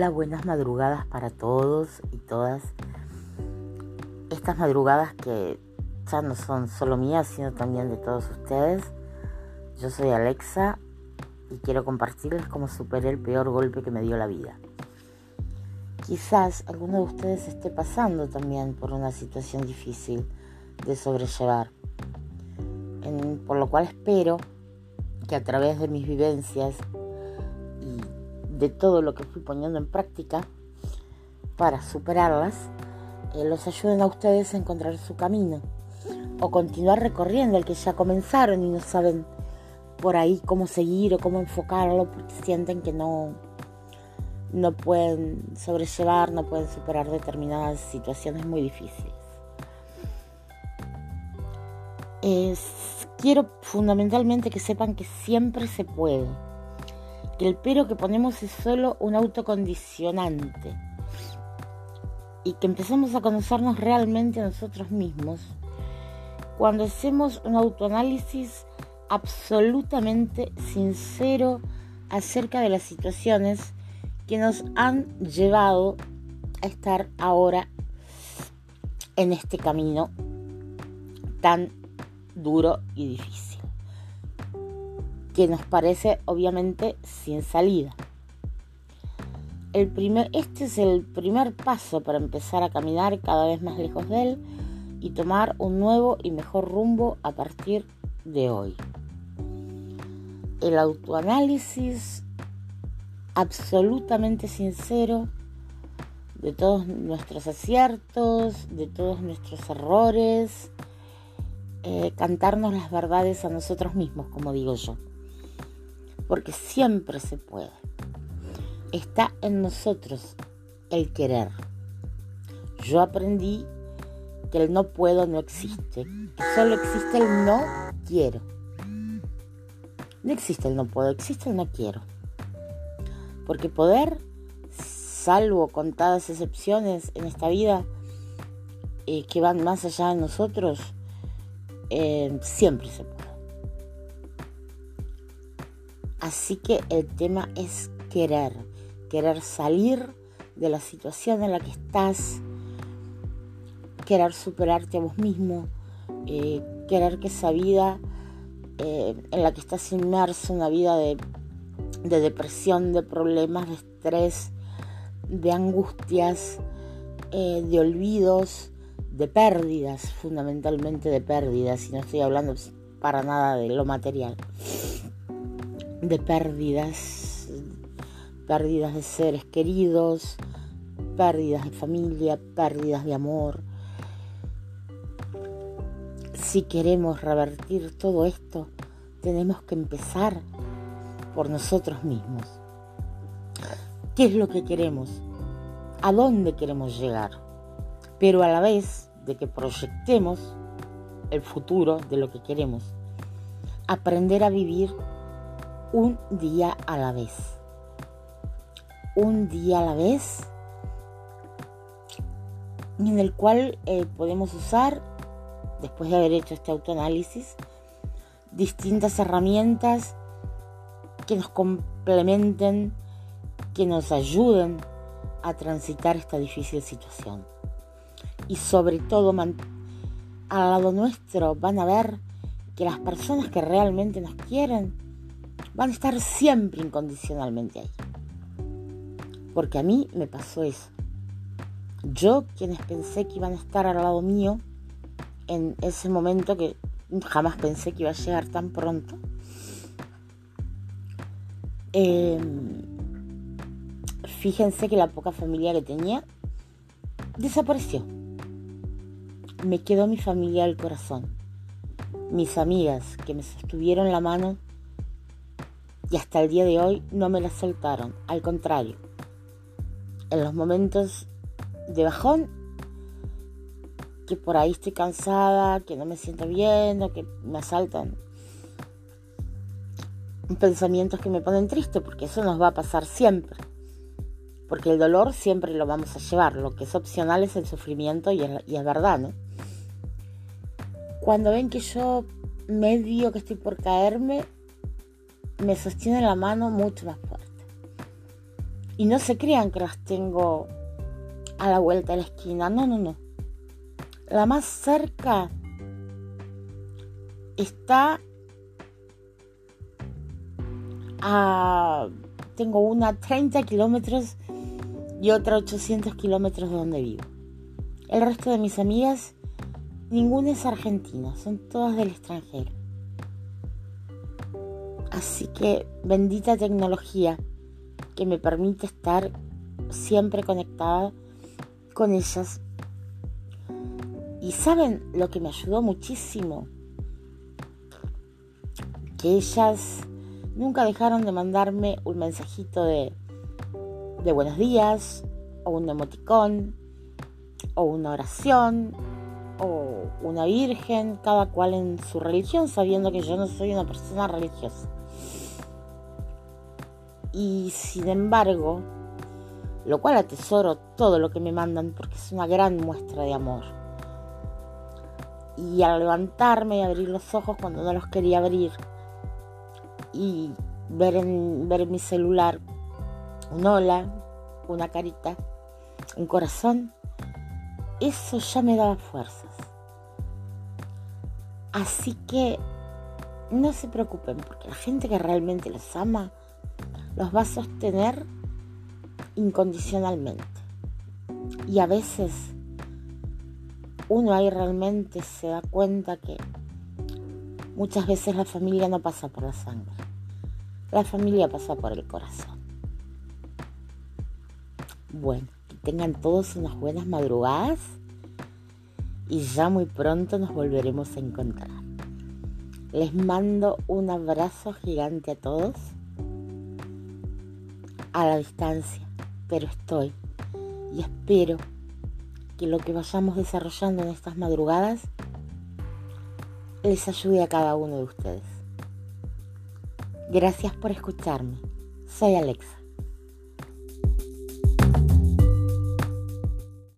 Hola, buenas madrugadas para todos y todas. Estas madrugadas que ya no son solo mías, sino también de todos ustedes. Yo soy Alexa y quiero compartirles cómo superé el peor golpe que me dio la vida. Quizás alguno de ustedes esté pasando también por una situación difícil de sobrellevar, por lo cual espero que a través de mis vivencias de todo lo que fui poniendo en práctica para superarlas, eh, los ayuden a ustedes a encontrar su camino o continuar recorriendo el que ya comenzaron y no saben por ahí cómo seguir o cómo enfocarlo porque sienten que no, no pueden sobrellevar, no pueden superar determinadas situaciones muy difíciles. quiero fundamentalmente que sepan que siempre se puede que el pero que ponemos es solo un autocondicionante. Y que empezamos a conocernos realmente a nosotros mismos. Cuando hacemos un autoanálisis absolutamente sincero acerca de las situaciones que nos han llevado a estar ahora en este camino tan duro y difícil que nos parece obviamente sin salida. El primer, este es el primer paso para empezar a caminar cada vez más lejos de él y tomar un nuevo y mejor rumbo a partir de hoy. El autoanálisis absolutamente sincero de todos nuestros aciertos, de todos nuestros errores, eh, cantarnos las verdades a nosotros mismos, como digo yo porque siempre se puede. Está en nosotros el querer. Yo aprendí que el no puedo no existe, que solo existe el no quiero. No existe el no puedo, existe el no quiero. Porque poder, salvo contadas excepciones en esta vida eh, que van más allá de nosotros, eh, siempre se puede. Así que el tema es querer, querer salir de la situación en la que estás, querer superarte a vos mismo, eh, querer que esa vida eh, en la que estás inmerso, una vida de, depresión, de problemas, de estrés, de angustias, eh, de olvidos, de pérdidas, fundamentalmente de pérdidas, y no estoy hablando para nada de lo material de pérdidas, pérdidas de seres queridos, pérdidas de familia, pérdidas de amor. Si queremos revertir todo esto, tenemos que empezar por nosotros mismos. ¿Qué es lo que queremos? ¿A dónde queremos llegar? Pero a la vez de que proyectemos el futuro de lo que queremos, aprender a vivir un día a la vez. Un día a la vez en el cual eh, podemos usar, después de haber hecho este autoanálisis, distintas herramientas que nos complementen, que nos ayuden a transitar esta difícil situación. Y sobre todo, al lado nuestro van a ver que las personas que realmente nos quieren van a estar siempre incondicionalmente ahí. Porque a mí me pasó eso. Yo, quienes pensé que iban a estar al lado mío en ese momento que jamás pensé que iba a llegar tan pronto, em, fíjense que la poca familia que tenía desapareció. Me quedó mi familia al corazón. Mis amigas que me sostuvieron la mano y hasta el día de hoy no me la soltaron, al contrario. En los momentos de bajón, que por ahí estoy cansada, que no me siento bien o que me asaltan pensamientos que me ponen triste, porque eso nos va a pasar siempre. Porque el dolor siempre lo vamos a llevar, lo que es opcional es el sufrimiento y es, y es verdad, ¿no? Cuando ven que yo medio que estoy por caerme, me sostiene la mano mucho más fuerte. Y no se crean que las tengo a la vuelta de la esquina. No, no, no. La más cerca está a... Tengo una 30 kilómetros y otra 800 kilómetros de donde vivo. El resto de mis amigas, ninguna es argentina, son todas del extranjero. Así que bendita tecnología que me permite estar siempre conectada con ellas. Y saben lo que me ayudó muchísimo, que ellas nunca dejaron de mandarme un mensajito de, de buenos días, o un emoticón, o una oración, o una virgen, cada cual en su religión, sabiendo que yo no soy una persona religiosa. Y sin embargo, lo cual atesoro todo lo que me mandan porque es una gran muestra de amor. Y al levantarme y abrir los ojos cuando no los quería abrir y ver en, ver mi celular un hola, una carita, un corazón, eso ya me daba fuerzas. Así que no se preocupen porque la gente que realmente los ama los va a sostener incondicionalmente. Y a veces uno ahí realmente se da cuenta que muchas veces la familia no pasa por la sangre, la familia pasa por el corazón. Bueno, tengan todos unas buenas madrugadas y ya muy pronto nos volveremos a encontrar. Les mando un abrazo gigante a todos a la distancia, pero estoy y espero que lo que vayamos desarrollando en estas madrugadas les ayude a cada uno de ustedes. Gracias por escucharme. Soy Alexa.